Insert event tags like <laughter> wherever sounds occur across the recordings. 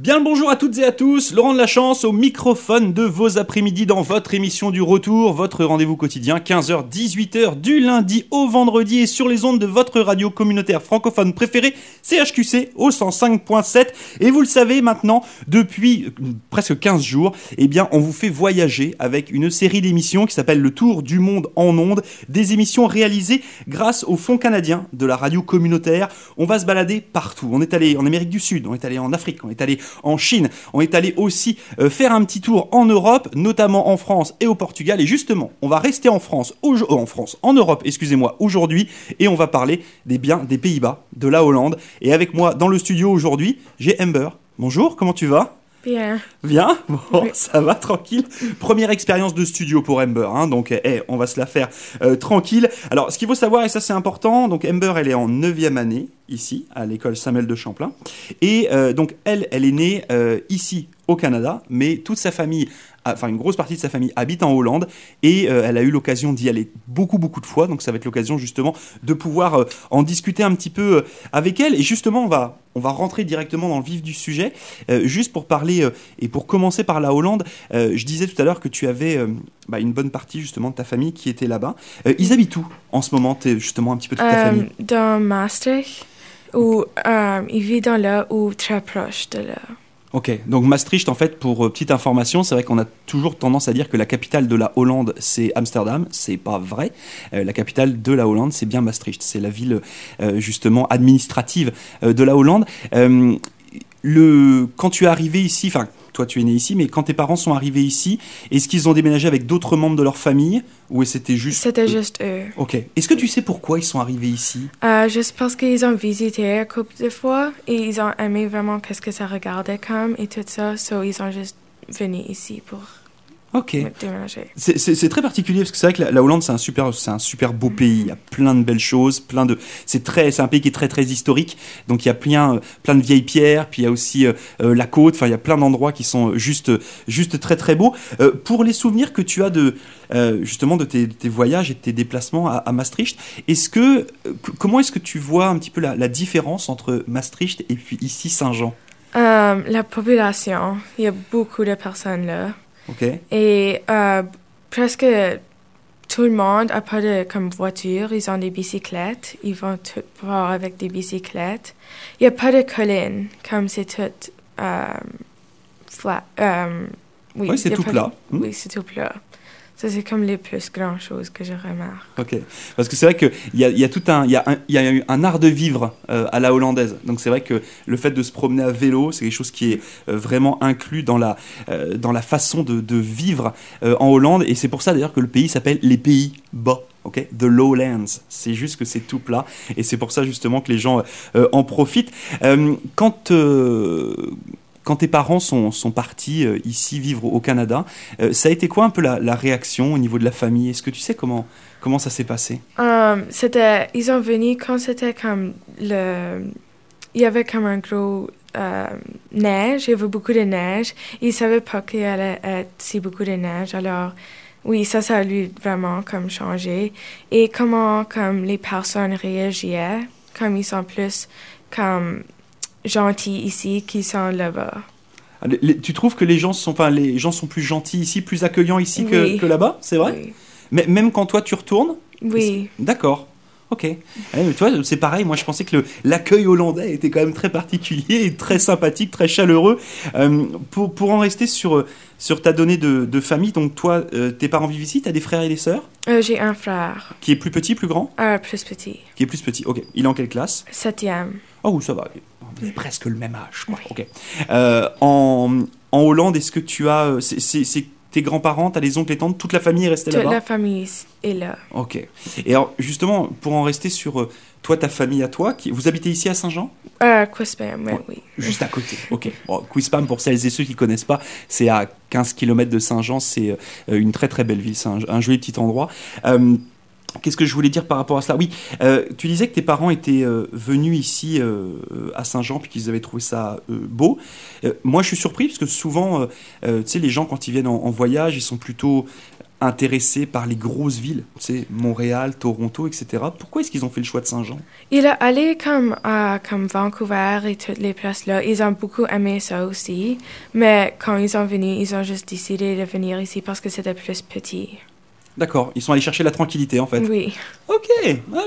Bien le bonjour à toutes et à tous, Laurent de la Chance au microphone de vos après-midi dans votre émission du retour, votre rendez-vous quotidien 15h-18h du lundi au vendredi et sur les ondes de votre radio communautaire francophone préférée CHQC au 105.7 et vous le savez maintenant depuis presque 15 jours, eh bien on vous fait voyager avec une série d'émissions qui s'appelle Le Tour du monde en ondes, des émissions réalisées grâce au Fonds canadien de la radio communautaire. On va se balader partout. On est allé en Amérique du Sud, on est allé en Afrique, on est allé en Chine. On est allé aussi euh, faire un petit tour en Europe, notamment en France et au Portugal. Et justement, on va rester en France, euh, en France, en Europe, excusez-moi, aujourd'hui, et on va parler des biens des Pays-Bas, de la Hollande. Et avec moi dans le studio aujourd'hui, j'ai Amber. Bonjour, comment tu vas? Bien. Bien Bon, <laughs> ça va, tranquille. Première expérience de studio pour Ember, hein, donc eh, on va se la faire euh, tranquille. Alors, ce qu'il faut savoir, et ça c'est important, donc Ember, elle est en 9 année, ici, à l'école Samuel de Champlain. Et euh, donc, elle, elle est née euh, ici, au Canada, mais toute sa famille enfin une grosse partie de sa famille habite en Hollande et euh, elle a eu l'occasion d'y aller beaucoup beaucoup de fois. Donc ça va être l'occasion justement de pouvoir euh, en discuter un petit peu euh, avec elle. Et justement on va on va rentrer directement dans le vif du sujet. Juste pour parler et pour commencer par la Hollande je disais tout à l'heure que tu avais bah, une bonne partie justement de ta famille qui était là-bas. Ils habitent où en ce moment? Es justement un petit peu toute ta famille. dans Maastricht ou ils vivent dans là ou très proche de là Ok, donc Maastricht, en fait, pour euh, petite information, c'est vrai qu'on a toujours tendance à dire que la capitale de la Hollande, c'est Amsterdam. C'est pas vrai. Euh, la capitale de la Hollande, c'est bien Maastricht. C'est la ville, euh, justement, administrative de la Hollande. le, quand tu es arrivé ici, enfin, toi tu es né ici, mais quand tes parents sont arrivés ici, est-ce qu'ils ont déménagé avec d'autres membres de leur famille ou c'était juste C'était juste eux. Ok. Est-ce que tu sais pourquoi ils sont arrivés ici? Euh, Juste parce qu'ils ont visité un couple de fois et ils ont aimé vraiment qu'est-ce que ça regardait comme et tout ça, so ils ont juste venu ici pour Ok. C'est très particulier parce que c'est vrai que la, Hollande c'est un super c'est un super beau pays. Il y a plein de belles choses, plein de c'est très c'est un pays qui est très très historique. Donc il y a plein plein de vieilles pierres, puis il y a aussi euh, euh, la côte. Enfin il y a plein d'endroits qui sont juste juste très très beaux. Euh, pour les souvenirs que tu as de justement de tes, voyages et de tes déplacements à, Maastricht, est-ce que comment est-ce que tu vois un petit peu la, la différence entre Maastricht et puis ici Saint-Jean? La population, il y a beaucoup de personnes là. Et euh, presque tout le monde a pas de comme voiture, ils ont des bicyclettes, ils vont tout voir avec des bicyclettes. Il n'y a pas de collines, comme c'est tout euh, flat. Euh, oui, c'est tout plat. Oui, c'est tout plat. C'est comme les plus grandes choses que je remarque. Ok. Parce que c'est vrai qu'il y a, y a tout un, y a un, un art de vivre euh, à la hollandaise. Donc c'est vrai que le fait de se promener à vélo, c'est quelque chose qui est euh, vraiment inclus dans la, euh, dans la façon de, vivre en Hollande. Et c'est pour ça d'ailleurs que le pays s'appelle les pays bas. ok? The Lowlands. C'est juste que c'est tout plat. Et c'est pour ça justement que les gens en profitent. quand quand tes parents sont, sont partis euh, ici vivre au Canada, euh, ça a été quoi un peu la, réaction au niveau de la famille? Est-ce que tu sais comment, comment ça s'est passé? Um, C'était, ils sont venus quand c'était comme le, il y avait comme un gros euh, neige, il y avait beaucoup de neige. Ils ne savaient pas qu'il allait être si beaucoup de neige, alors oui, ça, ça a lui vraiment comme changé. Et comment comme les personnes réagissaient, comme ils sont plus comme gentils ici qui sont là-bas. Ah, tu trouves que les gens sont, enfin, les gens sont plus gentils ici, plus accueillants ici que, que là-bas, c'est vrai oui. Mais même quand toi tu retournes Oui. D'accord. Ok. Eh, mais c'est pareil. Moi, je pensais que l'accueil hollandais était quand même très particulier et très sympathique, très chaleureux. Euh, pour, pour, en rester sur, sur ta donnée de, de famille, donc toi, euh, tes parents vivent ici, tu as des frères et des sœurs? Euh, J'ai un frère. Qui est plus petit, plus grand? Plus petit. Qui est plus petit, ok. Il est en quelle classe? Septième. Oh, ça va. Vous avez presque le même âge, quoi. Ok. en, en Hollande, est-ce que tu as. C'est tes grands-parents, t'as les oncles et tantes, toute la famille est restée là-bas Toute la famille est là. Ok. Et alors, justement, pour en rester sur euh, toi, ta famille à toi, qui, vous habitez ici à Saint-Jean? Euh, Quispam, oui. Juste à côté, ok. Bon, Quispam, pour celles et ceux qui ne connaissent pas, c'est à 15 km de Saint-Jean, c'est euh, une très très belle ville, c'est un, joli petit endroit. Euh, Qu'est-ce que je voulais dire par rapport à cela? Oui, euh, tu disais que tes parents étaient euh, venus ici euh, à Saint-Jean puis qu'ils avaient trouvé ça beau. moi, je suis surpris parce que souvent, tu sais, les gens quand ils viennent en, voyage, ils sont plutôt intéressé par les grosses villes, tu sais, Montréal, Toronto, etc. Pourquoi est-ce qu'ils ont fait le choix de Saint-Jean? Il est allé comme à comme Vancouver et toutes les places là. Ils ont beaucoup aimé ça aussi. Mais quand ils sont venus, ils ont juste décidé de venir ici parce que c'était plus petit. D'accord, ils sont allés chercher la tranquillité en fait. Oui. Ok,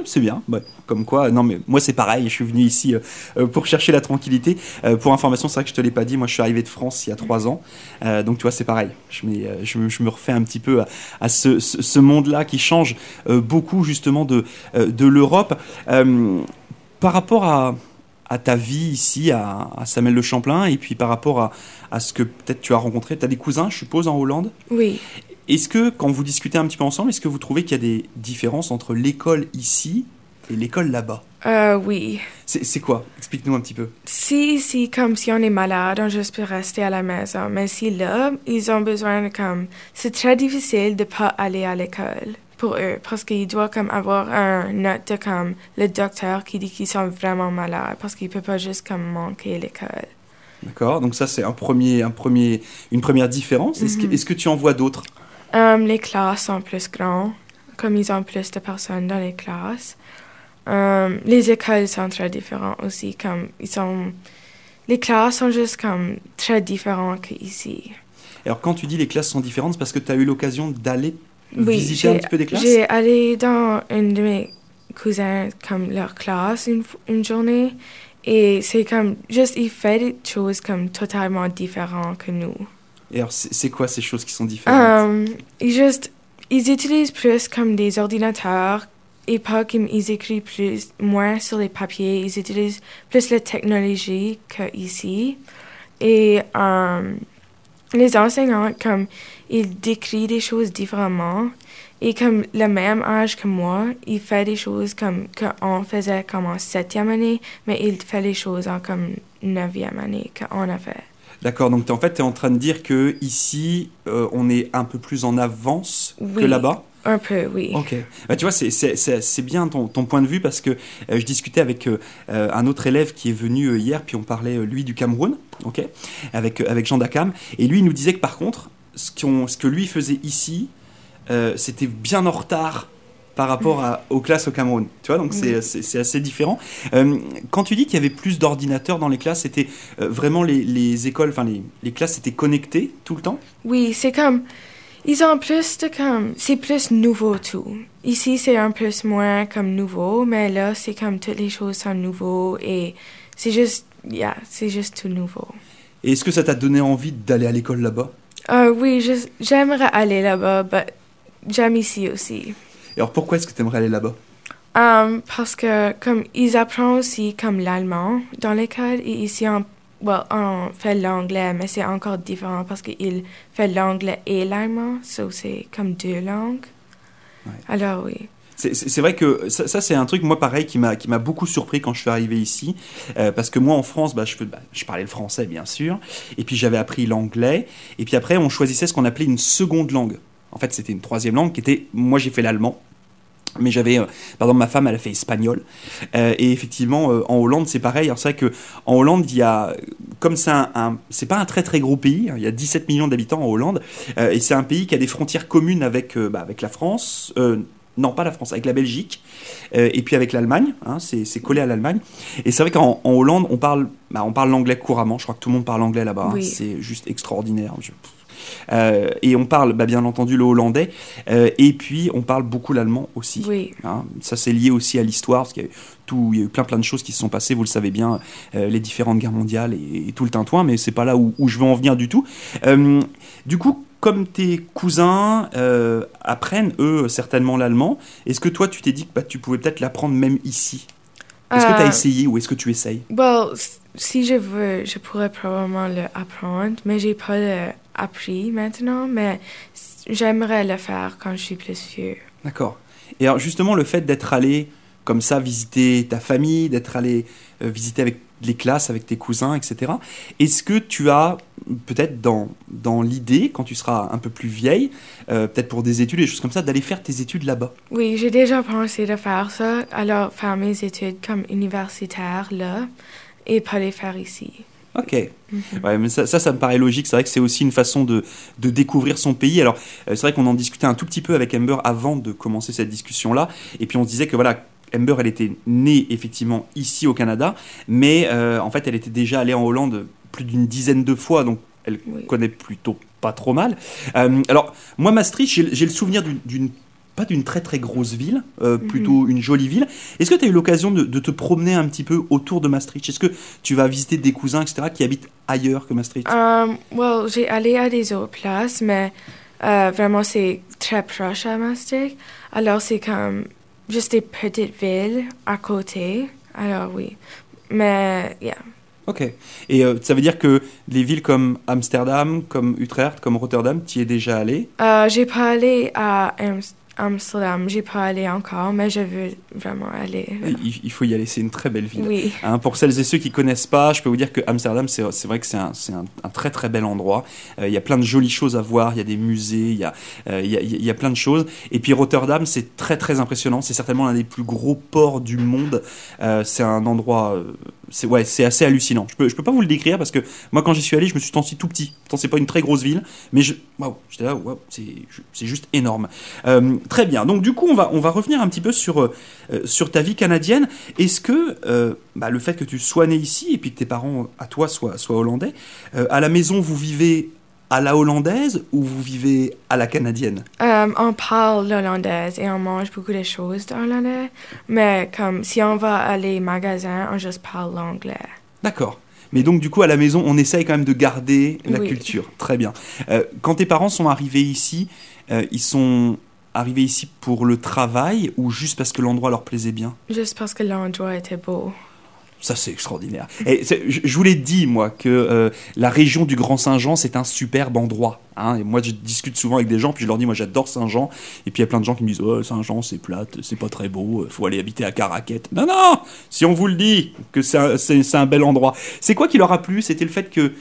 c'est bien. Comme quoi, non mais moi c'est pareil, je suis venu ici euh, euh, pour chercher la tranquillité. Euh, pour information, c'est vrai que je te l'ai pas dit, moi je suis arrivé de France il y a trois ans, Euh, donc tu vois c'est pareil. Je, me- je me refais un petit peu à, à ce, ce- ce monde-là qui change beaucoup justement de, de l'Europe. Par rapport à, à ta vie ici à, à Samuel le Champlain et puis par rapport à, à ce que peut-être tu as rencontré, tu as des cousins je suppose en Hollande? Oui. Est-ce que, quand vous discutez un petit peu ensemble, est-ce que vous trouvez qu'il y a des différences entre l'école ici et l'école là-bas? Euh, oui. C'est quoi? Explique-nous un petit peu. Si, si, comme si on est malade, on juste peut rester à la maison. Mais si là, ils ont besoin de comme... C'est très difficile de pas aller à l'école pour eux parce qu'ils doivent comme avoir un note de comme le docteur qui dit qu'ils sont vraiment malades parce qu'ils peuvent pas juste comme manquer l'école. D'accord? Donc ça, c'est un premier, un premier, une première différence. Est-ce que, Mhm. est-ce que tu en vois d'autres? Euh, les classes sont plus grandes, comme ils ont plus de personnes dans les classes. Euh, les écoles sont très différentes aussi, comme ils sont... Les classes sont juste comme très différentes qu'ici. Alors, quand tu dis les classes sont différentes, c'est parce que tu as eu l'occasion d'aller Oui, visiter un petit peu des classes? J'ai allé dans une de mes cousins, comme leur classe, une, une journée. Et c'est comme, juste, il fait des choses comme totalement différentes que nous. Et alors, c'est quoi ces choses qui sont différentes Um, ils juste, ils utilisent plus comme des ordinateurs et pas comme ils écrivent plus, moins sur les papiers. Ils utilisent plus la technologie qu'ici. Et um, les enseignants, comme, ils décrivent des choses différemment. Et comme le même âge que moi, il fait des choses comme qu'on faisait comme en septième année, mais il fait les choses en comme neuvième année qu'on a fait. D'accord, donc en fait, tu es en train de dire que ici, euh, on est un peu plus en avance que là-bas? Un peu, oui. Ok. Bah, tu vois, c'est- c'est c'est- c'est bien ton, ton point de vue parce que euh, je discutais avec euh, un autre élève qui est venu hier, puis on parlait, lui, du Cameroun, ok, avec, avec Jean Dacam. Et lui, il nous disait que par contre, ce, ce que lui faisait ici, c'était bien en retard par rapport à- aux classes au Cameroun. Tu vois, donc c'est- Oui. c'est c'est assez différent. Euh, quand tu dis qu'il y avait plus d'ordinateurs dans les classes, c'était euh, vraiment les, les écoles, enfin les, les classes étaient connectées tout le temps? Oui, c'est comme. Ils ont plus de comme. C'est plus nouveau tout. Ici, c'est un peu moins comme nouveau, mais là, c'est comme toutes les choses sont nouveaux et c'est juste. Yeah, c'est juste tout nouveau. Et est-ce que ça t'a donné envie d'aller à l'école là-bas? Euh, oui, j'aimerais aller là-bas, mais j'aime ici aussi. Et alors pourquoi est-ce que tu aimerais aller là-bas? Um, parce que comme ils apprennent aussi comme l'allemand dans l'école et ici on, well, on fait l'anglais mais c'est encore différent parce qu'ils font l'anglais et l'allemand so c'est comme deux langues Ouais. alors oui C'est- vrai que ça, ça, c'est un truc, moi pareil, qui m'a beaucoup surpris quand je suis arrivé ici. Euh, parce que moi en France, bah, je, bah, je parlais le français bien sûr. Et puis j'avais appris l'anglais. Et puis après, on choisissait ce qu'on appelait une seconde langue. En fait, c'était une troisième langue qui était. Moi j'ai fait l'allemand. Mais j'avais, euh, par exemple, ma femme, elle a fait espagnol. Euh, et effectivement, euh, en Hollande, c'est pareil. Alors, c'est vrai que en Hollande, il y a, comme c'est un, un- c'est pas un très très gros pays. hein, il y a 17 millions d'habitants en Hollande, et c'est un pays qui a des frontières communes avec, bah, avec la France. non, pas la France, avec la Belgique, euh, et puis avec l'Allemagne. hein, c'est collé à l'Allemagne. Et c'est vrai qu'en en Hollande, on parle, bah, on parle l'anglais couramment. Je crois que tout le monde parle anglais là-bas. hein, c'est juste extraordinaire. Je- Euh, et on parle, bah, bien entendu, le hollandais. euh, et puis, on parle beaucoup l'allemand aussi. oui Hein, ça c'est lié aussi à l'histoire, parce qu'il y a eu, tout, il y a eu plein plein de choses qui se sont passées, vous le savez bien, euh, les différentes guerres mondiales et, et tout le tintouin, mais c'est pas là où, où je veux en venir du tout. Du coup, comme tes cousins apprennent eux certainement l'allemand, est-ce que toi tu t'es dit que bah, tu pouvais peut-être l'apprendre même ici? Est-ce que tu as essayé ou est-ce que tu essayes? Well si je veux je pourrais probablement le apprendre mais j'ai pas le appris maintenant mais j'aimerais le faire quand je suis plus vieux D'accord. Et alors justement, le fait d'être allé comme ça visiter ta famille, d'être allé euh, visiter avec les classes, avec tes cousins, etc. Est-ce que tu as peut-être dans, dans l'idée, quand tu seras un peu plus vieille, euh, peut-être pour des études et des choses comme ça, d'aller faire tes études là-bas? Oui, j'ai déjà pensé de faire ça, alors faire mes études comme universitaire là et pas les faire ici. Ok. Ouais, mais ça, ça, ça me paraît logique. C'est vrai que c'est aussi une façon de, de découvrir son pays. Alors, euh, c'est vrai qu'on en discutait un tout petit peu avec Amber avant de commencer cette discussion-là. Et puis, on se disait que voilà, Amber, elle était née effectivement ici au Canada, mais euh, en fait, elle était déjà allée en Hollande plus d'une dizaine de fois, donc elle Oui. connaît plutôt pas trop mal. Euh, alors, moi, Maastricht, j'ai le souvenir d'une pas d'une très très grosse ville, euh, plutôt une jolie ville. Est-ce que tu as eu l'occasion de, de te promener un petit peu autour de Maastricht? Est-ce que tu vas visiter des cousins, etc., qui habitent ailleurs que Maastricht? Um, well, j'ai allé à des autres places, mais euh, vraiment c'est très proche à Maastricht. Alors c'est comme juste des petites villes à côté. Alors oui. Mais, yeah. Ok. Et euh, ça veut dire que les villes comme Amsterdam, comme Utrecht, comme Rotterdam, tu y es déjà allé Euh, j'ai pas allé à Ams- Amsterdam, j'ai pas allé encore, mais je veux vraiment aller. il, il faut y aller, c'est une très belle ville. Oui. Hein, pour celles et ceux qui connaissent pas, je peux vous dire que Amsterdam, c'est vrai que c'est un, c'est un- un très très bel endroit. Euh, Il y a plein de jolies choses à voir, il y a des musées, il y a, euh, il y a, il y a plein de choses. Et puis Rotterdam, c'est très très impressionnant. C'est certainement l'un des plus gros ports du monde. Euh, c'est un endroit, euh, c'est ouais, c'est assez hallucinant. Je peux, je peux pas vous le décrire parce que moi quand j'y suis allé, je me suis senti tout petit. Pourtant c'est pas une très grosse ville, mais je, waouh, j'étais là, c'est, juste énorme. Euh, très bien. Donc du coup, on va, on va revenir un petit peu sur, euh, sur ta vie canadienne. Est-ce que euh, bah, le fait que tu sois né ici et puis que tes parents à toi soient, soient hollandais, à la maison vous vivez à la hollandaise ou vous vivez à la canadienne? Um, on parle l'hollandaise et on mange beaucoup de choses d'hollandais, mais comme si on va à les magasins, on juste parle l'anglais. D'accord. Mais donc du coup à la maison, on essaye quand même de garder la Oui. culture. Très bien. Euh, quand tes parents sont arrivés ici, euh, ils sont arrivés ici pour le travail ou juste parce que l'endroit leur plaisait bien? Juste parce que l'endroit était beau. Ça, c'est extraordinaire. Je vous l'ai dit, moi, que euh, la région du Grand Saint-Jean, c'est un superbe endroit. hein. Et moi, je discute souvent avec des gens, puis je leur dis, moi, j'adore Saint-Jean. Et puis, il y a plein de gens qui me disent, oh, Saint-Jean, c'est plate, c'est pas très beau, faut aller habiter à Caraquette. Non, non Si on vous le dit, que c'est un, bel endroit. C'est quoi qui leur a plu? C'était le fait que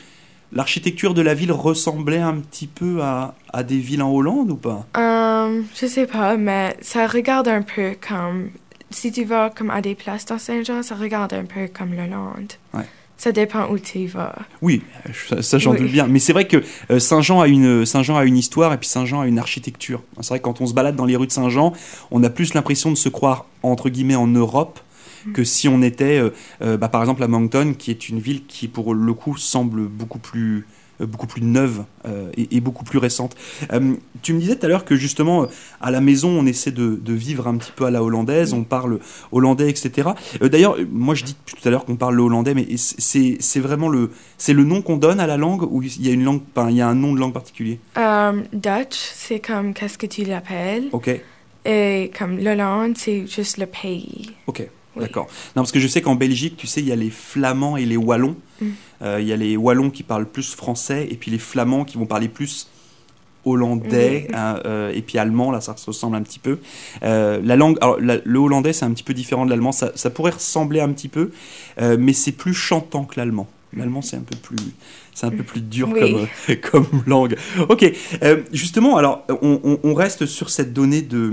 l'architecture de la ville ressemblait un petit peu à, des villes en Hollande ou pas? Um, je sais pas, mais ça regarde un peu comme... Si tu vas comme à des places dans Saint-Jean, ça regarde un peu comme l'Hollande. Ouais. Ça dépend où tu vas. Oui, ça, ça, j'en Oui. doute bien. Mais c'est vrai que euh, Saint-Jean a une Saint-Jean a une histoire et puis Saint-Jean a une architecture. C'est vrai que quand on se balade dans les rues de Saint-Jean, on a plus l'impression de se croire entre guillemets en Europe que si on était, euh, euh, bah, par exemple, à Moncton, qui est une ville qui pour le coup semble beaucoup plus beaucoup plus neuve euh, et, et beaucoup plus récente. Euh, tu me disais tout à l'heure que justement euh, à la maison on essaie de, de vivre un petit peu à la hollandaise, on parle hollandais, etc. Euh, D'ailleurs, euh, moi je dis tout à l'heure qu'on parle le hollandais, mais c'est vraiment le le nom qu'on donne à la langue ou il y a une langue, enfin, il y a un nom de langue particulier? Um, Dutch, c'est comme qu'est-ce que tu l'appelles? Ok, Et comme l'Hollande, c'est juste le pays. ok. Oui. D'accord. Non, parce que je sais qu'en Belgique, tu sais, il y a les Flamands et les Wallons. Mm. Euh, Il y a les Wallons qui parlent plus français et puis les Flamands qui vont parler plus hollandais hein, euh, et puis allemand. Là, ça se ressemble un petit peu. Euh, la langue, alors la- le hollandais, c'est un petit peu différent de l'allemand. Ça, ça pourrait ressembler un petit peu, euh, mais c'est plus chantant que l'allemand. L'allemand, c'est un peu plus, c'est un peu plus dur Oui. comme, <laughs> comme langue. Ok, justement, alors on, on- on reste sur cette donnée de,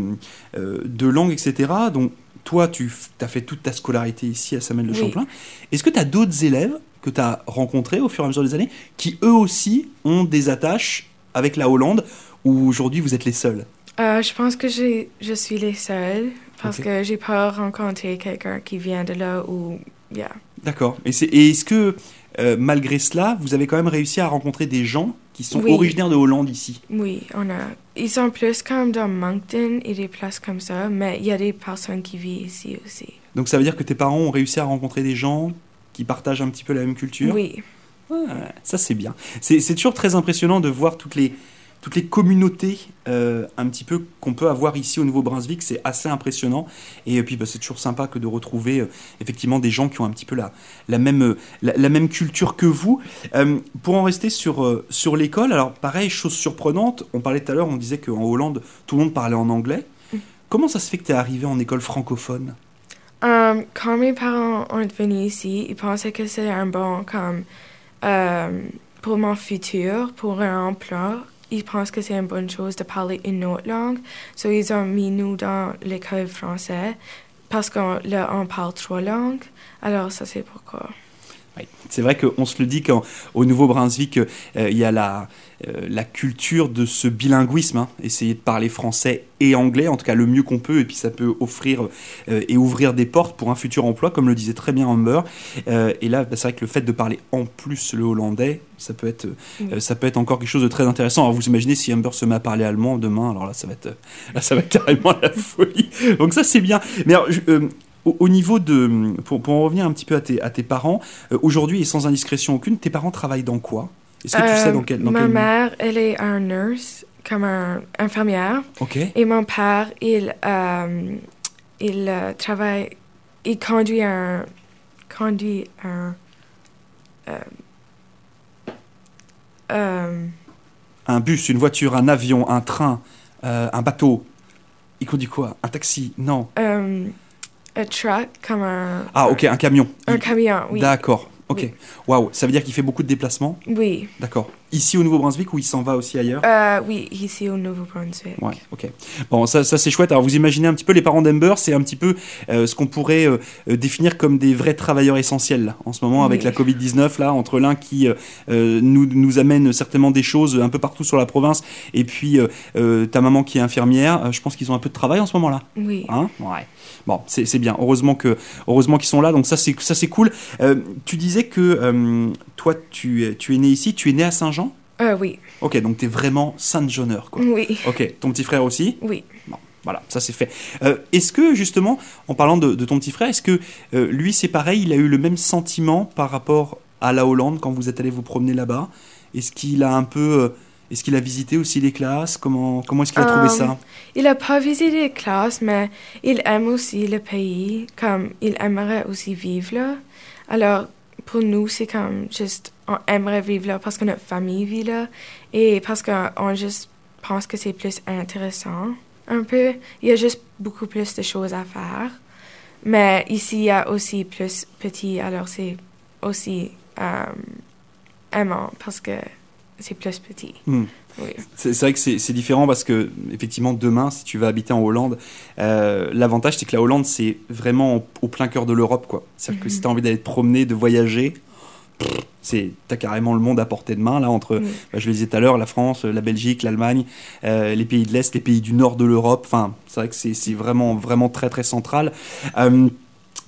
de langue, etc. Donc, toi, tu as fait toute ta scolarité ici à Samuel de Oui. Champlain. Est-ce que tu as d'autres élèves que tu as rencontrés au fur et à mesure des années qui, eux aussi, ont des attaches avec la Hollande ou aujourd'hui vous êtes les seuls? Euh, je pense que je suis les seuls parce Ok. que j'ai pas rencontré quelqu'un qui vient de là ou. Yeah. D'accord. Et, et est-ce que, euh, malgré cela, vous avez quand même réussi à rencontrer des gens qui sont Oui. originaires de Hollande ici Oui, on a. Ils sont plus comme dans Moncton et des places comme ça, mais il y a des personnes qui vivent ici aussi. Donc ça veut dire que tes parents ont réussi à rencontrer des gens qui partagent un petit peu la même culture? Oui. Ça c'est bien. C'est c'est toujours très impressionnant de voir toutes les, toutes les communautés euh, un petit peu qu'on peut avoir ici au Nouveau-Brunswick. C'est assez impressionnant. Et puis bah, c'est toujours sympa que de retrouver euh, effectivement des gens qui ont un petit peu la, même, euh, la, même culture que vous. Pour en rester sur, sur l'école, alors pareil, chose surprenante, on parlait tout à l'heure, on disait qu'en Hollande, tout le monde parlait en anglais. Mm. Comment ça se fait que tu es arrivé en école francophone? Um, quand mes parents ont venu ici, ils pensaient que c'était un bon comme pour mon futur, pour un emploi. Ils pensent que c'est une bonne chose de parler une autre langue. So ils ont mis nous dans l'école française parce qu'on parle trois langues. Alors ça c'est pourquoi. C'est vrai qu'on se le dit qu'au Nouveau-Brunswick, euh, il y a la, la culture de ce bilinguisme, hein. essayer de parler français et anglais, en tout cas le mieux qu'on peut, et puis ça peut offrir euh, et ouvrir des portes pour un futur emploi, comme le disait très bien Amber. et là, bah, c'est vrai que le fait de parler en plus le hollandais, ça peut être, ça peut être encore quelque chose de très intéressant. Alors vous imaginez si Amber se met à parler allemand demain, alors là ça va être, là, ça va être <laughs> carrément la folie. Donc ça c'est bien. Mais alors, au, niveau de. Pour, en revenir un petit peu à tes, à tes parents, euh, aujourd'hui et sans indiscrétion aucune, tes parents travaillent dans quoi? Est-ce que tu sais dans quel. Dans ma mère, elle est un nurse, comme un infirmière. OK. Et mon père, il, euh, il euh, travaille. Il conduit un. Conduit un. un bus, une voiture, un avion, un train, un bateau. Il conduit quoi? Un taxi? Non. Un truck, comme un... Ah, ok, un camion. Un camion, oui. D'accord. Ok. Waouh, ça veut dire qu'il fait beaucoup de déplacements? Oui. D'accord. Ici au Nouveau-Brunswick ou il s'en va aussi ailleurs? Euh, Oui, ici au Nouveau-Brunswick. Ouais, ok. Bon, ça, ça c'est chouette. Alors vous imaginez un petit peu les parents d'Ember, c'est un petit peu euh, ce qu'on pourrait euh, définir comme des vrais travailleurs essentiels en ce moment avec la Covid-19, là, entre l'un qui nous, nous amène certainement des choses un peu partout sur la province et puis ta maman qui est infirmière. je pense qu'ils ont un peu de travail en ce moment-là. Oui. Hein? Ouais. Bon, c'est bien. Heureusement que heureusement qu'ils sont là. Donc ça c'est cool. tu disais que toi tu es tu es né ici. Tu es né à Saint-Jean. Euh, oui. Ok, donc tu es vraiment Saint-Jeaneur, quoi. Oui. Ok, ton petit frère aussi Oui. Bon, voilà, ça c'est fait. Euh, est-ce que justement, en parlant de, ton petit frère, est-ce que lui c'est pareil, il a eu le même sentiment par rapport à la Hollande quand vous êtes allé vous promener là-bas? Est-ce qu'il a un peu est-ce qu'il a visité aussi les classes? Comment, comment est-ce qu'il a trouvé ça? euh, Il n'a pas visité les classes, mais il aime aussi le pays, comme il aimerait aussi vivre là. Alors, pour nous, c'est comme juste, on aimerait vivre là parce que notre famille vit là et parce qu'on juste pense que c'est plus intéressant. Un peu, il y a juste beaucoup plus de choses à faire. Mais ici, il y a aussi plus petit, alors c'est aussi euh, aimant parce que c'est plus petit. Hmm. C'est vrai que c'est différent parce que, effectivement, demain, si tu vas habiter en Hollande, euh, l'avantage, c'est que la Hollande, c'est vraiment au, plein cœur de l'Europe. C'est-à-dire que mhm. si tu as envie d'aller te promener, de voyager, tu as carrément le monde à portée de main, là, entre, bah, je le disais tout à l'heure, la France, la Belgique, l'Allemagne, euh, les pays de l'Est, les pays du nord de l'Europe. Enfin, c'est vrai que c'est vraiment, vraiment très, très central. Euh,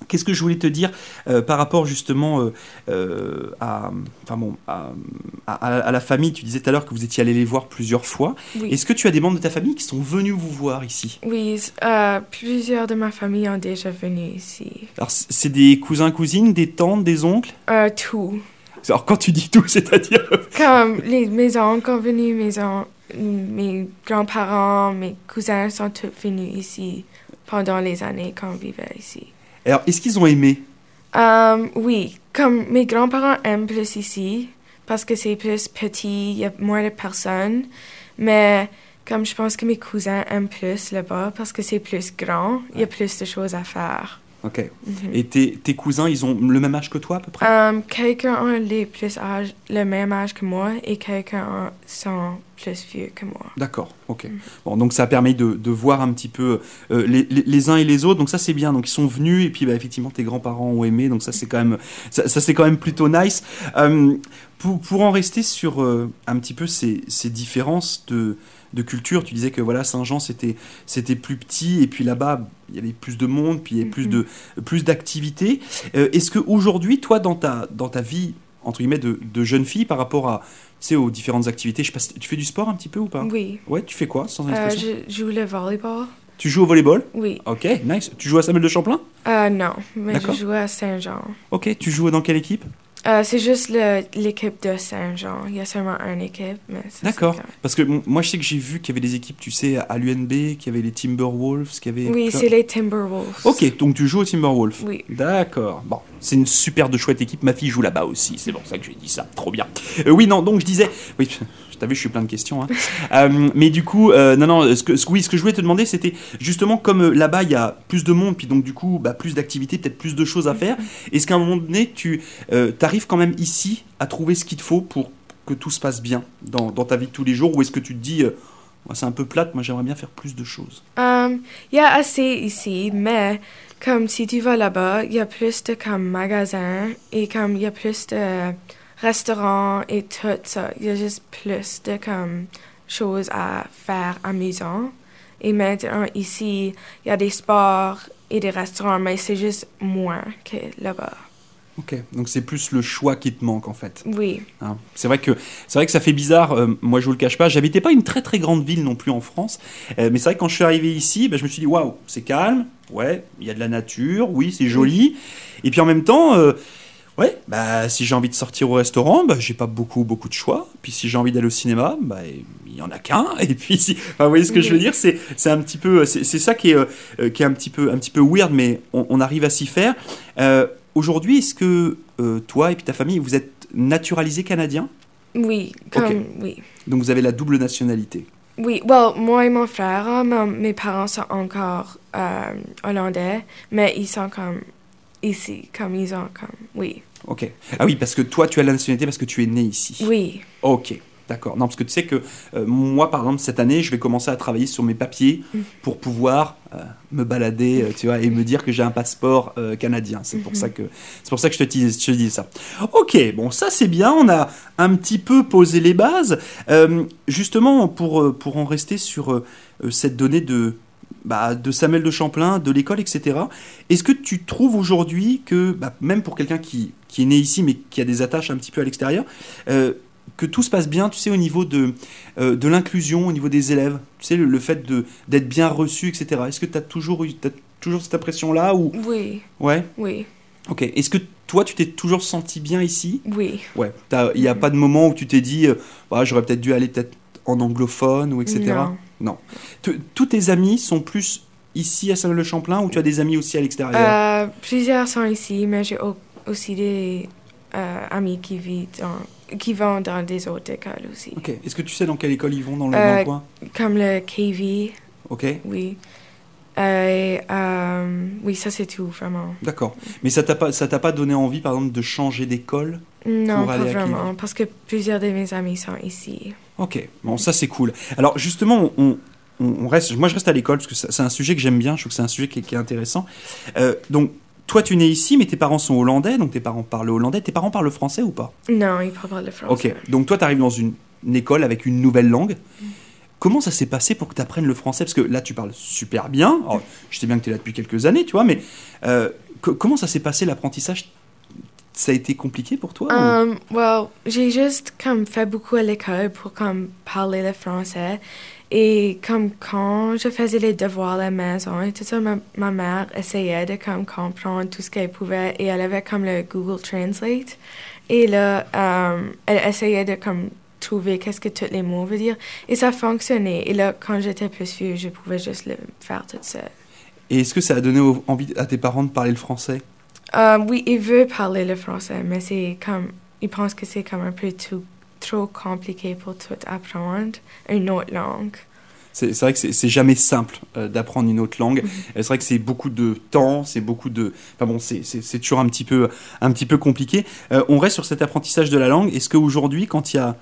Qu'est-ce que je voulais te dire euh, par rapport justement euh, euh, à, enfin bon, à, la famille? Tu disais tout à l'heure que vous étiez allé les voir plusieurs fois. Est-ce que tu as des membres de ta famille qui sont venus vous voir ici? Oui, plusieurs de ma famille ont déjà venu ici. Alors c'est des cousins, cousines, des tantes, des oncles? Tout. Alors quand tu dis tout, <laughs> c'est-à-dire Comme les, mes oncles sont venus, mes, mes grands-parents, mes cousins sont tous venus ici pendant les années qu'on vivait ici. Alors, est-ce qu'ils ont aimé? Um, Oui, comme mes grands-parents aiment plus ici, parce que c'est plus petit, il y a moins de personnes. Mais comme je pense que mes cousins aiment plus là-bas, parce que c'est plus grand, il y a plus de choses à faire. Ok. Mhm. Et tes, tes, cousins, ils ont le même âge que toi à peu près? Um, Quelqu'un les plus âge, le même âge que moi et quelqu'un sont plus vieux que moi. D'accord, ok. Mhm. Bon, donc ça permet de, de voir un petit peu euh, les, les, uns et les autres. Donc ça c'est bien. Donc ils sont venus et puis bah, effectivement tes grands-parents ont aimé. Donc ça c'est quand même ça, c'est quand même plutôt nice. Euh, pour, pour en rester sur euh, un petit peu ces, ces différences de de culture. Tu disais que voilà, Saint-Jean, c'était plus petit, et puis là-bas, il y avait plus de monde, puis il y avait plus, de, plus d'activités. Euh, est-ce qu'aujourd'hui, toi, dans ta, dans ta vie, entre guillemets, de, de jeune fille, par rapport à, tu aux différentes activités, je tu fais du sport un petit peu ou pas? Oui. Ouais, tu fais quoi, sans euh, Je joue le volleyball. Tu joues au volleyball? Oui. Ok, nice. Tu joues à Samuel de Champlain? Euh, Non, mais je joue à Saint-Jean. Ok, tu joues dans quelle équipe? Euh, c'est juste l'équipe de Saint-Jean. Il y a seulement une équipe. D'accord. Parce que moi, je sais que j'ai vu qu'il y avait des équipes, tu sais, à l'UNB, qu'il y avait les Timberwolves, qu'il y avait... Oui, c'est les Timberwolves. Ok, donc tu joues aux Timberwolves. Oui. D'accord. Bon, c'est une super de chouette équipe. Ma fille joue là-bas aussi. C'est pour ça que j'ai dit ça. Trop bien. Euh, oui, non, donc je disais... Oui, T'as vu, je suis plein de questions. Hein. <laughs> Euh, mais du coup, euh, non, non, ce que, je voulais te demander, c'était justement comme euh, là-bas, il y a plus de monde, puis donc du coup, bah, plus d'activités, peut-être plus de choses à faire. Est-ce qu'à un moment donné, tu arrives quand même ici à trouver ce qu'il te faut pour que tout se passe bien dans, ta vie de tous les jours Ou est-ce que tu te dis, C'est un peu plate, moi j'aimerais bien faire plus de choses? Il y a assez ici, mais comme si tu vas là-bas, il y a plus de comme magasins et comme il y a plus de restaurants et tout ça. Il y a juste plus de comme choses à faire amusant. Et maintenant ici, il y a des sports et des restaurants, mais c'est juste moins que là-bas. Ok, donc c'est plus le choix qui te manque en fait. Oui. Hein. C'est vrai que c'est vrai que ça fait bizarre. euh, moi, je vous le cache pas. J'habitais pas une très très grande ville non plus en France, Euh, mais c'est vrai que quand je suis arrivé ici, bah, je me suis dit waouh, c'est calme. Ouais, il y a de la nature. Oui, c'est joli. Et puis en même temps, euh, ouais, bah si j'ai envie de sortir au restaurant, bah j'ai pas beaucoup beaucoup de choix. Puis si j'ai envie d'aller au cinéma, bah il y en a qu'un. <laughs> Et puis si, enfin, vous voyez ce que je veux dire, c'est c'est un petit peu, c'est ça qui est euh, qui est un petit peu un petit peu weird, mais on, on arrive à s'y faire. Euh, Aujourd'hui, est-ce que euh, toi et puis ta famille, vous êtes naturalisé canadien Oui, comme, Ok. oui. Donc vous avez la double nationalité. Oui, well, moi et mon frère, hein, mes parents sont encore hollandais, mais ils sont comme ici, comme ils ont comme, oui. Ok. Ah oui, parce que toi, tu as la nationalité parce que tu es né ici. Oui, Ok. D'accord. Non, parce que tu sais que euh, moi, par exemple, cette année, je vais commencer à travailler sur mes papiers Mm. pour pouvoir euh, me balader, euh, tu vois, et me dire que j'ai un passeport canadien. C'est pour Mhm. ça que c'est pour ça que je te dis, je te dis ça. Ok. Bon, ça c'est bien. On a un petit peu posé les bases. Justement, pour pour en rester sur cette donnée de bah, de Samuel de Champlain, de l'école, etc. Est-ce que tu trouves aujourd'hui que, bah, même pour quelqu'un qui, qui est né ici mais qui a des attaches un petit peu à l'extérieur, euh, que tout se passe bien, tu sais, au niveau de, euh, de l'inclusion, au niveau des élèves, tu sais, le, le fait de d'être bien reçu, etc. Est-ce que tu as toujours eu t'as toujours cette impression-là ou oui, ouais, oui, ok. Est-ce que toi, tu t'es toujours senti bien ici? Oui. Ouais. Il n'y a pas de moment où tu t'es dit, euh, bah, j'aurais peut-être dû aller peut-être en anglophone ou etc. Non. Tous tes amis sont plus ici à Saint-Le-Champlain ou tu as des amis aussi à l'extérieur? Euh, plusieurs sont ici, mais j'ai au- aussi des euh, amis qui vivent dans, qui vont dans des autres écoles aussi. Ok. Est-ce que tu sais dans quelle école ils vont dans le, Euh, dans le coin? Comme le KV, Ok. oui. Euh, oui, ça c'est tout, vraiment. D'accord. Mais ça t'a pas, ça t'a pas donné envie, par exemple, de changer d'école Non, pas vraiment, parce que plusieurs de mes amis sont ici. Ok. Bon, ça c'est cool. Alors justement, on, on- on reste. Moi, je reste à l'école parce que c'est un sujet que j'aime bien. Je trouve que c'est un sujet qui est, qui est intéressant. Euh, donc, toi, tu nais ici, mais tes parents sont hollandais, donc tes parents parlent hollandais. Tes parents parlent français ou pas? Non, ils parlent le français. Ok. Donc, toi, tu arrives dans une, une école avec une nouvelle langue. Comment ça s'est passé pour que tu apprennes le français? Parce que là, tu parles super bien. Alors, je sais bien que tu es là depuis quelques années, tu vois, mais euh, co- comment ça s'est passé l'apprentissage? Ça a été compliqué pour toi Um, well, j'ai juste comme fait beaucoup à l'école pour comme parler le français. Et comme quand je faisais les devoirs à la maison et tout ça, ma, ma mère essayait de comme comprendre tout ce qu'elle pouvait et elle avait comme le Google Translate. Et là, um, elle essayait de comme trouver qu'est-ce que tous les mots veulent dire. Et ça fonctionnait. Et là, quand j'étais plus vieux, je pouvais juste le faire toute seule. Et est-ce que ça a donné envie à tes parents de parler le français? Euh, oui, il veut parler le français, mais c'est comme, il pense que c'est comme un peu tout, trop compliqué pour tout apprendre une autre langue. C'est vrai que c'est- jamais simple euh, d'apprendre une autre langue. Mhm. Euh, C'est vrai que c'est beaucoup de temps, c'est beaucoup de. Enfin bon, c'est toujours un petit peu, un petit peu compliqué. Euh, on reste sur cet apprentissage de la langue. Est-ce qu'aujourd'hui, quand il y a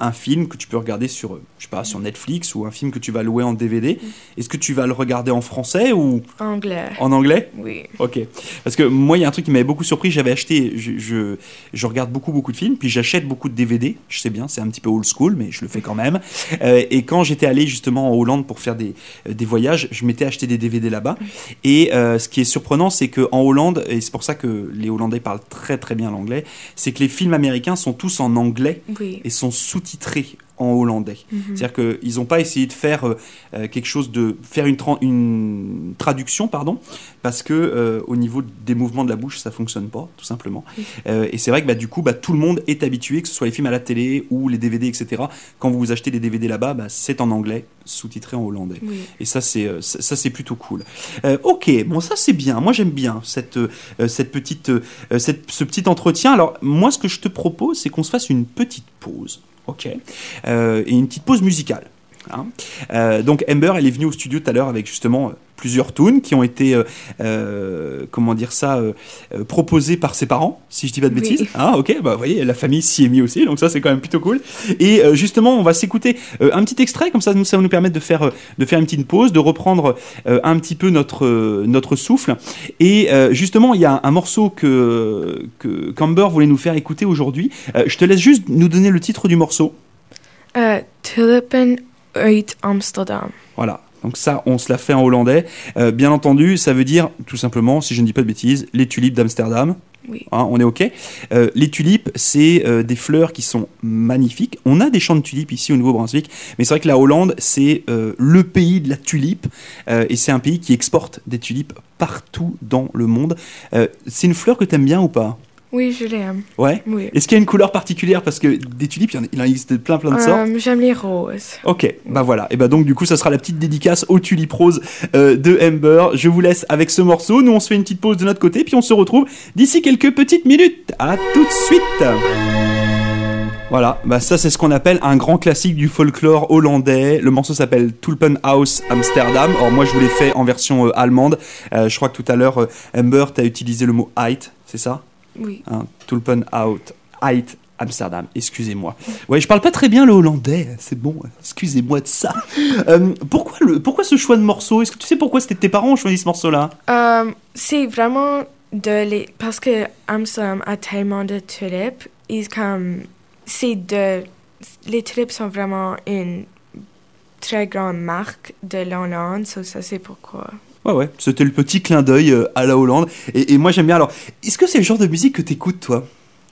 un film que tu peux regarder sur, je sais pas, sur Netflix ou un film que tu vas louer en DVD, Mhm. est-ce que tu vas le regarder en français ou Anglais, en anglais? Oui. Ok. Parce que moi, il y a un truc qui m'avait beaucoup surpris. J'avais acheté, je, je, je regarde beaucoup, beaucoup de films, puis j'achète beaucoup de DVD. Je sais bien, c'est un petit peu old school, mais je le fais quand même. Euh, et quand j'étais allé justement en Hollande pour faire des, euh, des voyages, je m'étais acheté des DVD là-bas. Et euh, ce qui est surprenant, c'est qu'en Hollande, et c'est pour ça que les Hollandais parlent très, très bien l'anglais, c'est que les films américains sont tous en anglais Oui. et sont sous-titrés en hollandais. Mhm. C'est-à-dire qu'ils n'ont pas essayé de faire euh, euh, quelque chose de faire une, tra- une traduction, pardon, parce que euh, au niveau des mouvements de la bouche, ça fonctionne pas, tout simplement. Euh, et c'est vrai que bah, du coup, bah, tout le monde est habitué, que ce soit les films à la télé ou les DVD, etc. Quand vous achetez des DVD là-bas, bah, c'est en anglais, sous-titré en hollandais. Oui. Et ça, c'est ça, ça, c'est plutôt cool. Ok, bon, ça c'est bien. Moi, j'aime bien cette cette petite cette, ce petit entretien. Alors, moi, ce que je te propose, c'est qu'on se fasse une petite pause, ok, Euh, et une petite pause musicale. Hein. Euh, donc Amber, elle est venue au studio tout à l'heure avec justement euh, plusieurs tunes qui ont été, euh, euh, comment dire ça, euh, euh, proposées par ses parents, si je dis pas de Oui. bêtises. Ah ok, bah vous voyez, la famille s'y est mise aussi, donc ça c'est quand même plutôt cool. Et euh, justement, on va s'écouter euh, un petit extrait, comme ça, nous- ça va nous permettre de faire, de faire une petite pause, de reprendre euh, un petit peu notre, euh, notre souffle. Et euh, justement, il y a un, morceau que, que Camber voulait nous faire écouter aujourd'hui. Euh, je te laisse juste nous donner le titre du morceau. Uh, Tulipen uit Amsterdam. Voilà. Donc ça, on se l'a fait en hollandais. Euh, bien entendu, ça veut dire tout simplement, si je ne dis pas de bêtises, les tulipes d'Amsterdam. Oui. Hein, on est OK. Euh, les tulipes, c'est euh, des fleurs qui sont magnifiques. On a des champs de tulipes ici au Nouveau-Brunswick, mais c'est vrai que la Hollande, c'est euh, le pays de la tulipe, et c'est un pays qui exporte des tulipes partout dans le monde. C'est une fleur que tu aimes bien ou pas? Oui, je l'aime. Ouais Oui. Est-ce qu'il y a une couleur particulière? Parce que des tulipes, il en, existe plein plein de sortes. Um, J'aime les roses. Ok, bah voilà. Et bah donc du coup, ça sera la petite dédicace aux tulipes roses euh, de Amber. Je vous laisse avec ce morceau. Nous, on se fait une petite pause de notre côté, puis on se retrouve d'ici quelques petites minutes. À tout de suite. Voilà, bah ça c'est ce qu'on appelle un grand classique du folklore hollandais. Le morceau s'appelle Tulpenhaus Amsterdam. Or moi je vous l'ai fait en version euh, allemande. Euh, je crois que tout à l'heure, euh, Amber, tu as utilisé le mot Heit, c'est ça? Oui. hein, Tulpenhout, Heit, Amsterdam, excusez-moi. Ouais, je parle pas très bien le hollandais, c'est bon, excusez-moi de ça. Euh, pourquoi, le, pourquoi ce choix de morceau? Est-ce que tu sais pourquoi c'était tes parents ont choisi ce morceau-là? Um, c'est vraiment de les... Parce que Amsterdam a tellement de tulipes, ils comme... C'est de... Les tulipes sont vraiment une très grande marque de l'Hollande, so ça c'est pourquoi. Ouais, ouais, c'était le petit clin d'œil euh, à la Hollande. Et, et moi j'aime bien. Alors, est-ce que c'est le genre de musique que t'écoutes toi?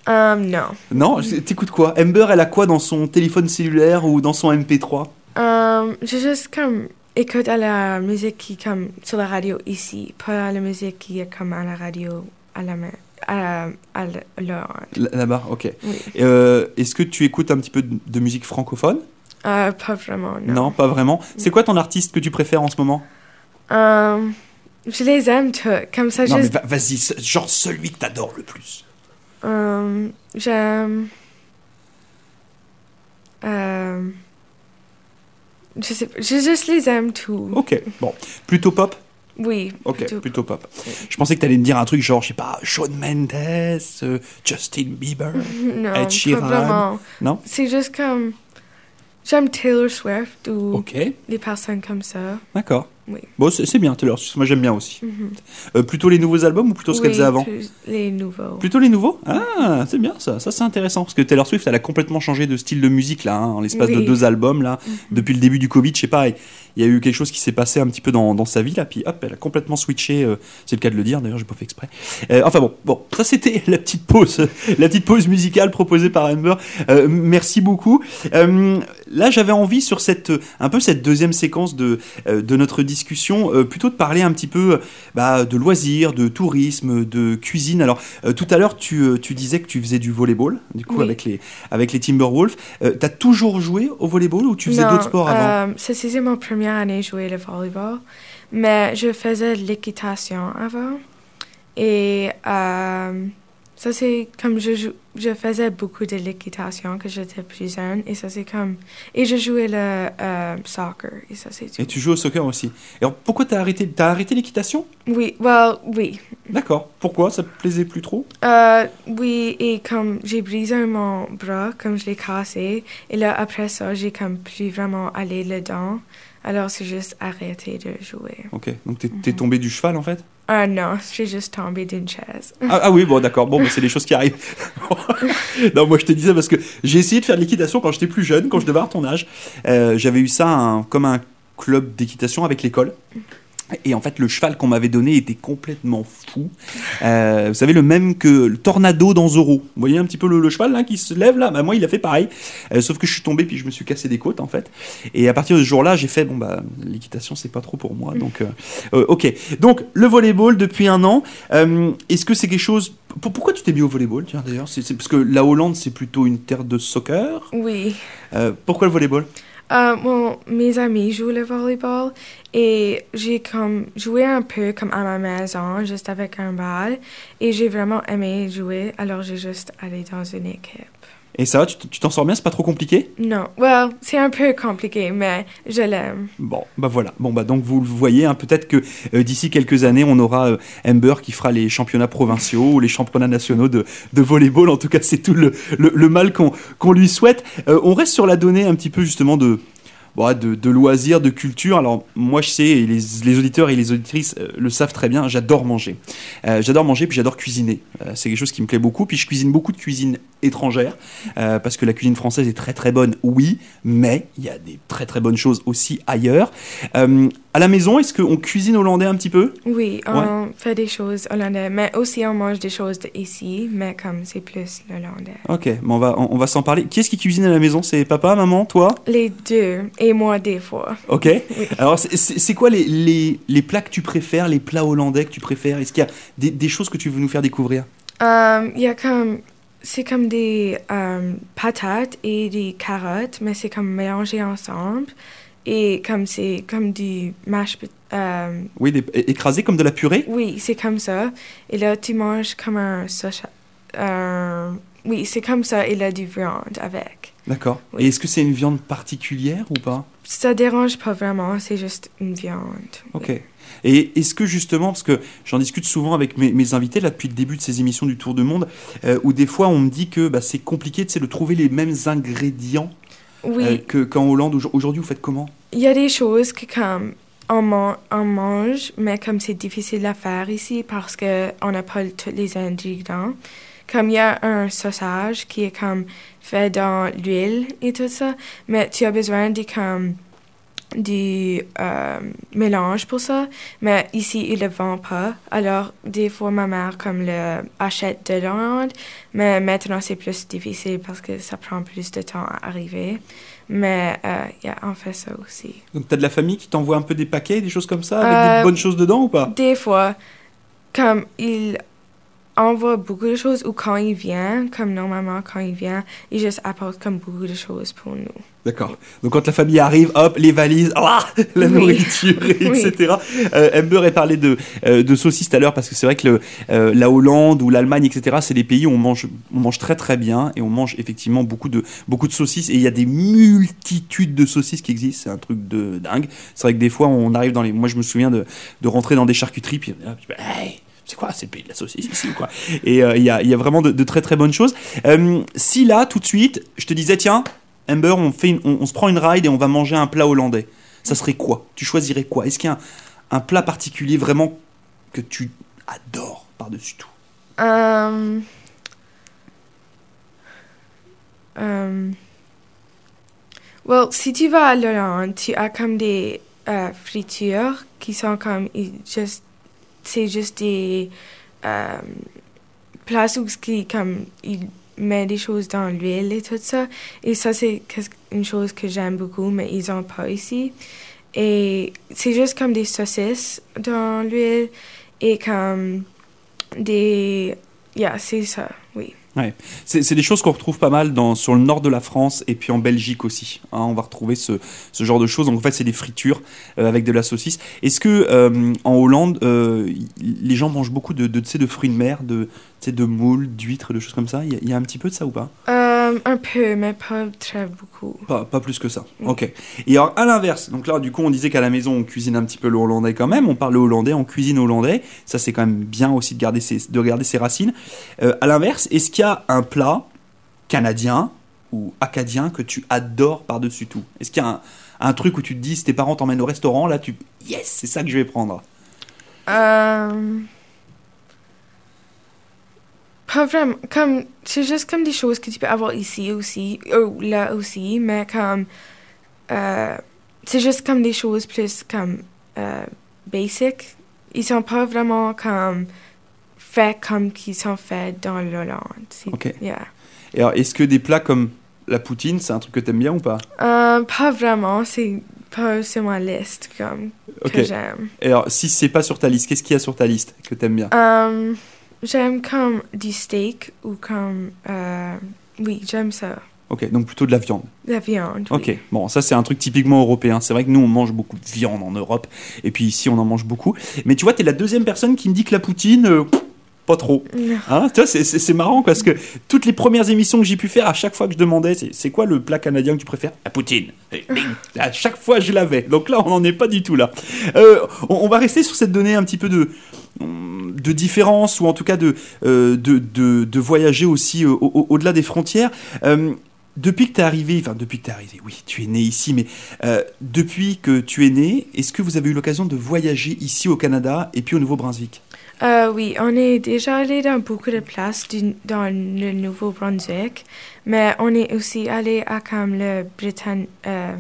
Um, non. Non T'écoutes quoi? Amber, elle a quoi dans son téléphone cellulaire ou dans son MP3 Um, je juste comme écoute à la musique qui comme sur la radio ici, pas à la musique qui est comme à la radio à la main, à, Là-bas, ok. Oui. Euh, est-ce que tu écoutes un petit peu de, de musique francophone? Euh, pas vraiment, non. non, pas vraiment. C'est quoi ton artiste que tu préfères en ce moment? Um, je les aime tous. Comme ça, Non, mais juste. va- vas-y, genre celui que t'adores le plus. Um, j'aime. Um, je sais pas, je juste les aime tous. Ok, bon. Plutôt pop? Oui. Ok, plutôt. plutôt pop. Je pensais que t'allais me dire un truc genre, je sais pas, Shawn Mendes, euh, Justin Bieber. <laughs> Non, Ed Sheeran. vraiment. Non? C'est juste comme. J'aime Taylor Swift ou Ok, les personnes comme ça. d'accord. Oui. Bon, c'est bien, Taylor Swift. Moi, j'aime bien aussi. Mhm. Euh, plutôt les nouveaux albums ou plutôt ce qu'elle faisait avant les nouveaux. Plutôt les nouveaux? Ah, c'est bien ça. Ça, c'est intéressant. Parce que Taylor Swift, elle a complètement changé de style de musique, là, hein, en l'espace de deux albums, là. Mhm. Depuis le début du Covid, je sais pas, il y a eu quelque chose qui s'est passé un petit peu dans, dans sa vie, là. Puis hop, elle a complètement switché. euh, c'est le cas de le dire, d'ailleurs, j'ai pas fait exprès. Euh, enfin bon, bon, ça c'était la petite pause, <laughs> la petite pause musicale proposée par Amber. Merci beaucoup. Là, j'avais envie sur cette, un peu cette deuxième séquence de, de notre discussion, euh, plutôt de parler un petit peu bah, de loisirs, de tourisme, de cuisine. Alors, euh, tout à l'heure, tu, euh, tu disais que tu faisais du volleyball, du coup, Oui. avec les, avec les Timberwolves. Euh, T'as toujours joué au volleyball ou tu faisais d'autres sports avant? euh, ça, c'était ma première année jouer le volleyball. Mais je faisais de l'équitation avant. Et euh, ça, c'est comme je, jou- je faisais beaucoup de l'équitation quand j'étais plus jeune. Et ça, c'est comme. Et je jouais le euh, soccer. Et ça, c'est tout. Et tu joues au soccer aussi. Et alors, pourquoi t'as arrêté, t'as arrêté l'équitation? Oui, well, oui. D'accord. Pourquoi? Ça te plaisait plus trop? Euh, oui, et comme j'ai brisé mon bras, comme je l'ai cassé, et là, après ça, j'ai comme plus vraiment allé dedans. Alors, c'est juste arrêté de jouer. Ok. Donc t'es Mhm. tombé du cheval en fait? Ah non, j'ai juste tombé d'une chaise. ah, ah oui, bon d'accord. Bon, bah, c'est des choses qui arrivent. <laughs> non, moi je te disais parce que j'ai essayé de faire de l'équitation quand j'étais plus jeune, quand je devais avoir ton âge. Euh, J'avais eu ça un- comme un club d'équitation avec l'école. Et en fait, le cheval qu'on m'avait donné était complètement fou. Euh, vous savez, le même que le tornado dans Zorro. Vous voyez un petit peu le, le cheval là qui se lève là? Bah, Moi, il a fait pareil. Euh, sauf que je suis tombé puis je me suis cassé des côtes en fait. Et à partir de ce jour-là, j'ai fait bon bah l'équitation c'est pas trop pour moi. Donc euh, euh, ok. Donc le volleyball depuis un an. Est-ce que c'est quelque chose pour- Pourquoi tu t'es mis au volleyball Tiens d'ailleurs, c'est parce que la Hollande c'est plutôt une terre de soccer. Oui. Pourquoi le volleyball? Euh, bon, mes amis jouent le volleyball et j'ai comme joué un peu comme à ma maison, juste avec un bal. Et j'ai vraiment aimé jouer, alors j'ai juste allé dans une équipe. Et ça va, tu t'en sors bien, c'est pas trop compliqué? Non. Well, c'est un peu compliqué, mais je l'aime. Bon, bah voilà. Bon, bah donc vous le voyez, hein, peut-être que euh, d'ici quelques années, on aura euh, Amber qui fera les championnats provinciaux ou les championnats nationaux de, de volleyball. En tout cas, c'est tout le, le, le mal qu'on qu'on lui souhaite. Euh, on reste sur la donnée un petit peu justement de, bon, de, de loisirs, de culture. Alors moi, je sais, et les, les auditeurs et les auditrices euh, le savent très bien, j'adore manger. Euh, j'adore manger, puis j'adore cuisiner. Euh, c'est quelque chose qui me plaît beaucoup. Puis je cuisine beaucoup de cuisine étrangère, parce que la cuisine française est très très bonne, oui, mais il y a des très très bonnes choses aussi ailleurs. À la maison, est-ce qu'on cuisine hollandais un petit peu? Oui, on fait des choses hollandaises, mais aussi on mange des choses d'ici, mais comme c'est plus l'hollandais. Ok, bon, on va, on, on va s'en parler. Qui est-ce qui cuisine à la maison? C'est papa, maman, toi? Les deux, et moi des fois. Ok. Alors, c'est- quoi les, les, les plats que tu préfères, les plats hollandais que tu préfères? Est-ce qu'il y a des, des choses que tu veux nous faire découvrir? Euh, Il y a comme, c'est comme des euh, patates et des carottes, mais c'est comme mélangé ensemble. Et comme c'est comme du mash, euh, Oui, des, écrasé comme de la purée? Oui, c'est comme ça. Et là, tu manges comme un sausage. euh, oui, c'est comme ça, et là, du viande avec. D'accord. Oui. Et est-ce que c'est une viande particulière ou pas? Ça dérange pas vraiment, c'est juste une viande. Ok. Et est-ce que justement, parce que j'en discute souvent avec mes, mes invités là depuis le début de ces émissions du Tour du Monde, euh, où des fois on me dit que bah, c'est compliqué de trouver les mêmes ingrédients Oui, euh, que qu'en Hollande. Aujourd- Aujourd'hui, vous faites comment? Il y a des choses que comme on, man- on mange, mais comme c'est difficile à faire ici parce que on n'a pas tous les ingrédients. Comme il y a un sausage qui est comme fait dans l'huile et tout ça, mais tu as besoin de comme du euh, mélange pour ça, mais ici ils le vendent pas. Alors des fois ma mère comme le achète de l'Hollande, mais maintenant c'est plus difficile parce que ça prend plus de temps à arriver. Mais euh, yeah, on fait ça aussi. Donc, t'as de la famille qui t'envoie un peu des paquets, des choses comme ça, avec Euh, des bonnes choses dedans ou pas? Des fois, comme il envoie beaucoup de choses ou quand il vient, comme normalement quand il vient, il juste apporte comme beaucoup de choses pour nous. D'accord. Donc quand la famille arrive, hop, les valises, ah, <laughs> la Oui. nourriture, Oui. etc. Euh, Amber a parlé de, euh, de saucisses tout à l'heure parce que c'est vrai que le, euh, la Hollande ou l'Allemagne, etc., c'est des pays où on mange, on mange très très bien et on mange effectivement beaucoup de, beaucoup de saucisses et il y a des multitudes de saucisses qui existent. C'est un truc de dingue. C'est vrai que des fois on arrive dans les, moi je me souviens de, de rentrer dans des charcuteries puis puis, hey, c'est quoi, c'est le pays de la saucisse ici ou quoi? Et euh, il y, a, il y a vraiment de, très très bonnes choses. Euh, si là, tout de suite, je te disais, tiens, Amber, on, fait on, se prend une ride et on va manger un plat hollandais. Ça serait quoi? Tu choisirais quoi? Est-ce qu'il y a un, plat particulier vraiment que tu adores par-dessus tout? Um, well, si tu vas à l'Hollande, tu as comme des euh, fritures qui sont comme juste, c'est juste des euh, places où qui comme ils mettent des choses dans l'huile et tout ça. Et ça c'est une chose que j'aime beaucoup, mais ils ont pas ici. Et c'est juste comme des saucisses dans l'huile et comme des Yeah, c'est ça, oui. C'est des choses qu'on retrouve pas mal dans, sur le nord de la France et puis en Belgique aussi. hein. on va retrouver ce, ce genre de choses. Donc en fait, c'est des fritures euh, avec de la saucisse. Est-ce que euh, en Hollande, euh, les gens mangent beaucoup de, de, sais, de fruits de mer, de, de moules, d'huîtres, de choses comme ça? Il y, y a un petit peu de ça ou pas? Euh, un peu, mais pas très beaucoup. Pas, pas plus que ça. Mm. Ok. Et alors, à l'inverse, donc là, du coup, on disait qu'à la maison, on cuisine un petit peu le hollandais quand même. On parle le hollandais, on cuisine hollandais. Ça, c'est quand même bien aussi de, garder ses, de regarder ses racines. Euh, à l'inverse, est-ce qu'il y a un plat canadien ou acadien que tu adores par-dessus tout? Est-ce qu'il y a un, un truc où tu te dis, si tes parents t'emmènent au restaurant, là, tu. Yes, c'est ça que je vais prendre? Euh, pas vraiment. Comme, c'est juste comme des choses que tu peux avoir ici aussi, ou là aussi, mais comme. euh, c'est juste comme des choses plus comme. Euh, basic. Ils sont pas vraiment comme. faits comme qu'ils sont faits dans l'Hollande. Ok. Yeah. Et alors, est-ce que des plats comme la poutine, c'est un truc que t'aimes bien ou pas? Euh, pas vraiment. C'est pas sur ma liste comme, que j'aime. Et alors, si c'est pas sur ta liste, qu'est-ce qu'il y a sur ta liste que t'aimes bien? Euh, j'aime comme du steak ou comme. euh, oui, j'aime ça. Ok, donc plutôt de la viande. La viande. oui. Ok, bon, ça c'est un truc typiquement européen. C'est vrai que nous on mange beaucoup de viande en Europe, et puis ici on en mange beaucoup. Mais tu vois, t'es la deuxième personne qui me dit que la poutine, euh, pas trop. Hein, tu vois, c'est- marrant parce que toutes les premières émissions que j'ai pu faire, à chaque fois que je demandais, c'est quoi le plat canadien que tu préfères? La poutine. Et à chaque fois, je l'avais. Donc là, on n'en est pas du tout là. Euh, on, on va rester sur cette donnée un petit peu de de différence ou en tout cas de euh, de, de, de voyager aussi euh, au- au- au-delà des frontières. Euh, depuis que tu es arrivé, enfin depuis que tu es arrivé, oui, tu es né ici, mais depuis que tu es né, est-ce que vous avez eu l'occasion de voyager ici au Canada et puis au Nouveau-Brunswick? Euh, oui, on est déjà allé dans beaucoup de places du- dans le Nouveau-Brunswick, mais on est aussi allé à comme le euh,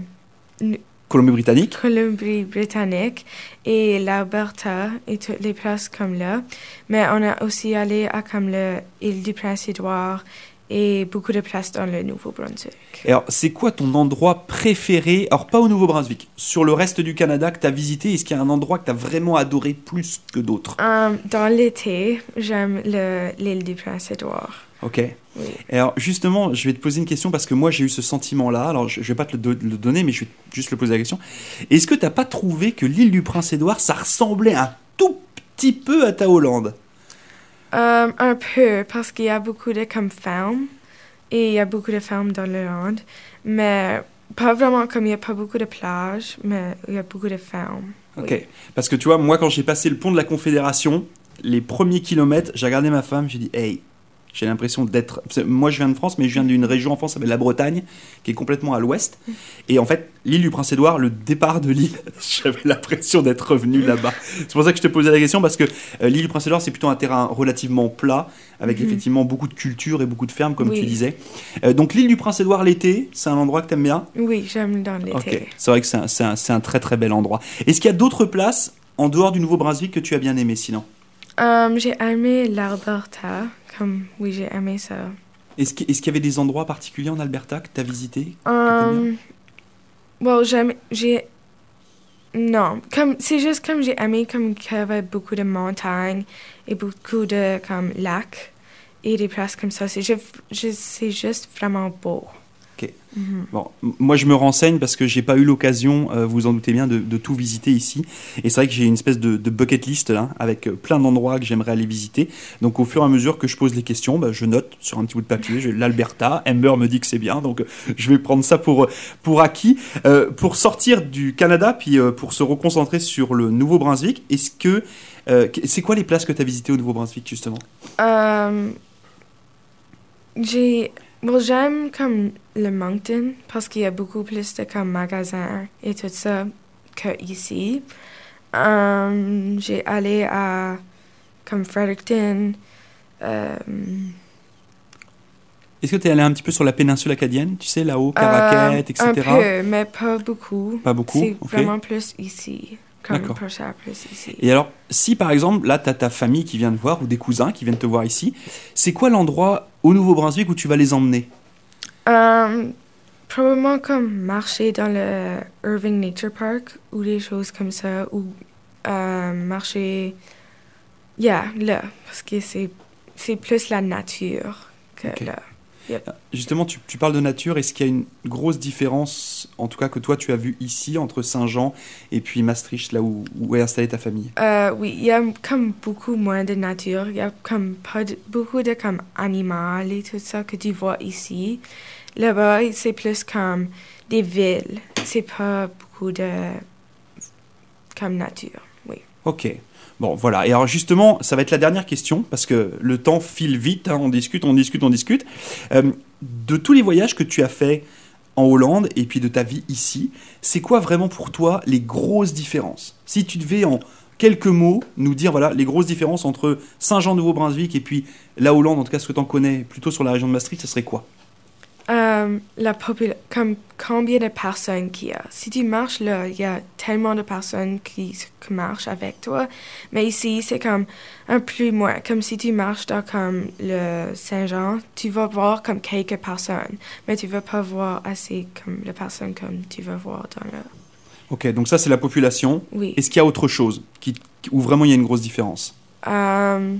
Colombie-Britannique Colombie-Britannique et l'Alberta et toutes les places comme là. Mais on a aussi allé à comme l'île du Prince-Édouard et beaucoup de places dans le Nouveau-Brunswick. Alors, c'est quoi ton endroit préféré? Alors, pas au Nouveau-Brunswick, sur le reste du Canada que tu as visité, est-ce qu'il y a un endroit que tu as vraiment adoré plus que d'autres? Euh, dans l'été, j'aime le- l'île du Prince-Édouard. Ok. Oui. Alors, justement, je vais te poser une question parce que moi, j'ai eu ce sentiment-là. Alors, je, je vais pas te le, le donner, mais je vais juste le poser la question. Est-ce que tu pas trouvé que l'île du Prince-Édouard, ça ressemblait un tout petit peu à ta Hollande? Euh, un peu, parce qu'il y a beaucoup de comme fermes, et il y a beaucoup de fermes dans le land, mais pas vraiment comme il n'y a pas beaucoup de plages, mais il y a beaucoup de fermes. Ok. Parce que tu vois, moi, quand j'ai passé le pont de la Confédération, les premiers kilomètres, j'ai regardé ma femme, j'ai dit, hey, j'ai l'impression d'être. Moi, je viens de France, mais je viens d'une région en France, s'appelle la Bretagne, qui est complètement à l'ouest. Et en fait, l'île du Prince-Édouard, le départ de l'île, <laughs> j'avais l'impression d'être revenu là-bas. C'est pour ça que je te posais la question, parce que euh, l'île du Prince-Édouard, c'est plutôt un terrain relativement plat, avec Mhm. effectivement beaucoup de culture et beaucoup de fermes, comme Oui. tu disais. Euh, donc, l'île du Prince-Édouard l'été, c'est un endroit que tu aimes bien? Oui, j'aime dans l'été. Ok, c'est vrai que c'est un, c'est un- c'est un très très bel endroit. Est-ce qu'il y a d'autres places en dehors du Nouveau-Brunswick que tu as bien aimé sinon? Euh, j'ai aimé l'Alberta, comme oui, j'ai aimé ça. Est-ce qu'il est-ce qu'il y avait des endroits particuliers en Alberta que tu as visité Euh, well, j'aime, j'ai, non, comme c'est juste comme j'ai aimé comme qu'il y avait beaucoup de montagnes et beaucoup de comme lacs et des places comme ça. C'est juste, juste- c'est juste vraiment beau. Mhm. Bon, moi je me renseigne parce que j'ai pas eu l'occasion, euh, vous en doutez bien, de, de tout visiter ici. Et c'est vrai que j'ai une espèce de, de bucket list là, avec euh, plein d'endroits que j'aimerais aller visiter. Donc au fur et à mesure que je pose les questions, bah, je note sur un petit bout de papier. L'Alberta, Amber me dit que c'est bien, donc euh, je vais prendre ça pour, euh, pour acquis. Euh, pour sortir du Canada, puis euh, pour se reconcentrer sur le Nouveau-Brunswick, est-ce que. qu- c'est quoi les places que tu as visitées au Nouveau-Brunswick justement? J'ai, bon, j'aime comme le Moncton parce qu'il y a beaucoup plus de comme magasins et tout ça que ici. Euh, j'ai allé à comme Fredericton. euh, Est-ce que tu es allé un petit peu sur la péninsule acadienne, tu sais, là-haut, Caraquette, euh, etc. Un peu, mais pas beaucoup. Pas beaucoup C'est vraiment plus ici. Comme pour ici. Et alors, si par exemple, là, tu as ta famille qui vient te voir ou des cousins qui viennent te voir ici, c'est quoi l'endroit au Nouveau-Brunswick où tu vas les emmener? Euh, probablement comme marcher dans le Irving Nature Park ou des choses comme ça, ou euh, marcher, yeah, là, parce que c'est, plus la nature que là. Justement, tu, tu parles de nature. Est-ce qu'il y a une grosse différence, en tout cas que toi tu as vu ici, entre Saint-Jean et puis Maastricht, là où, où est installée ta famille? Euh, oui, il y a comme beaucoup moins de nature, il y a comme pas de- beaucoup de comme animaux et tout ça que tu vois ici. Là-bas, c'est plus comme des villes, c'est pas beaucoup de comme nature, oui. Ok. Bon, voilà. Et alors justement, ça va être la dernière question, parce que le temps file vite, hein, on discute, on discute, on discute. Euh, de tous les voyages que tu as faits en Hollande et puis de ta vie ici, c'est quoi vraiment pour toi les grosses différences? Si tu devais en quelques mots nous dire voilà les grosses différences entre Saint-Jean-Nouveau-Brunswick et puis la Hollande, en tout cas ce que tu en connais plutôt sur la région de Maastricht, ce serait quoi? Euh, la popula- comme combien de personnes qu'il y a. Si tu marches là, il y a tellement de personnes qui, marchent avec toi. Mais ici, c'est comme un plus moins. Comme si tu marches dans comme le Saint-Jean, tu vas voir comme quelques personnes. Mais tu vas pas voir assez comme les personnes comme tu vas voir dans le... Ok, donc ça c'est la population. Oui. Est-ce qu'il y a autre chose qui, où vraiment il y a une grosse différence? Euh,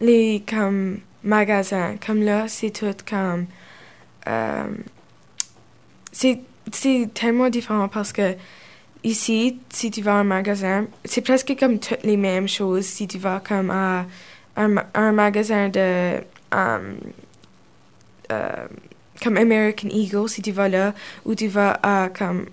les comme magasins, comme là, c'est tout comme. Euh, c'est tellement différent parce que ici, si tu vas à un magasin, c'est presque comme toutes les mêmes choses. Si tu vas comme à un, un magasin de um, euh, comme American Eagle, si tu vas là, ou tu vas à comme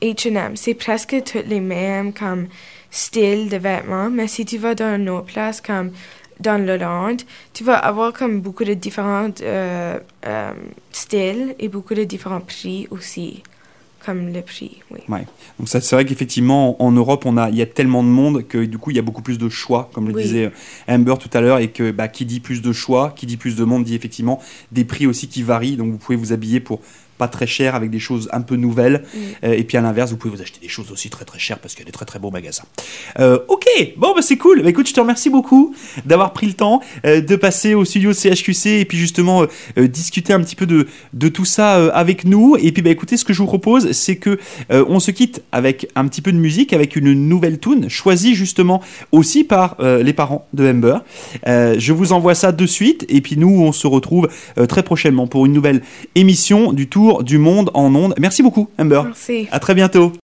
H&M, c'est presque tous les mêmes comme styles de vêtements, mais si tu vas dans une autre place comme dans l'Hollande, tu vas avoir comme beaucoup de différents euh, euh, styles et beaucoup de différents prix aussi, comme le prix, oui. Donc ça, c'est vrai qu'effectivement, en Europe, on a, il y a tellement de monde que du coup, il y a beaucoup plus de choix, comme le Oui. disait Amber tout à l'heure, et que bah, qui dit plus de choix, qui dit plus de monde, dit effectivement des prix aussi qui varient. Donc vous pouvez vous habiller pour pas très cher avec des choses un peu nouvelles. Euh, et puis à l'inverse, vous pouvez vous acheter des choses aussi très très chères parce qu'il y a des très très beaux magasins. Euh, ok, bon bah c'est cool. Bah, écoute, je te remercie beaucoup d'avoir pris le temps euh, de passer au studio de CHQC et puis justement euh, discuter un petit peu de, de tout ça avec nous. Et puis bah écoutez, ce que je vous propose, c'est que on se quitte avec un petit peu de musique, avec une nouvelle tune choisie justement aussi par les parents de Amber. Euh, je vous envoie ça de suite et puis nous on se retrouve très prochainement pour une nouvelle émission du Tour du Monde en ondes. Merci beaucoup Amber. Merci. À très bientôt.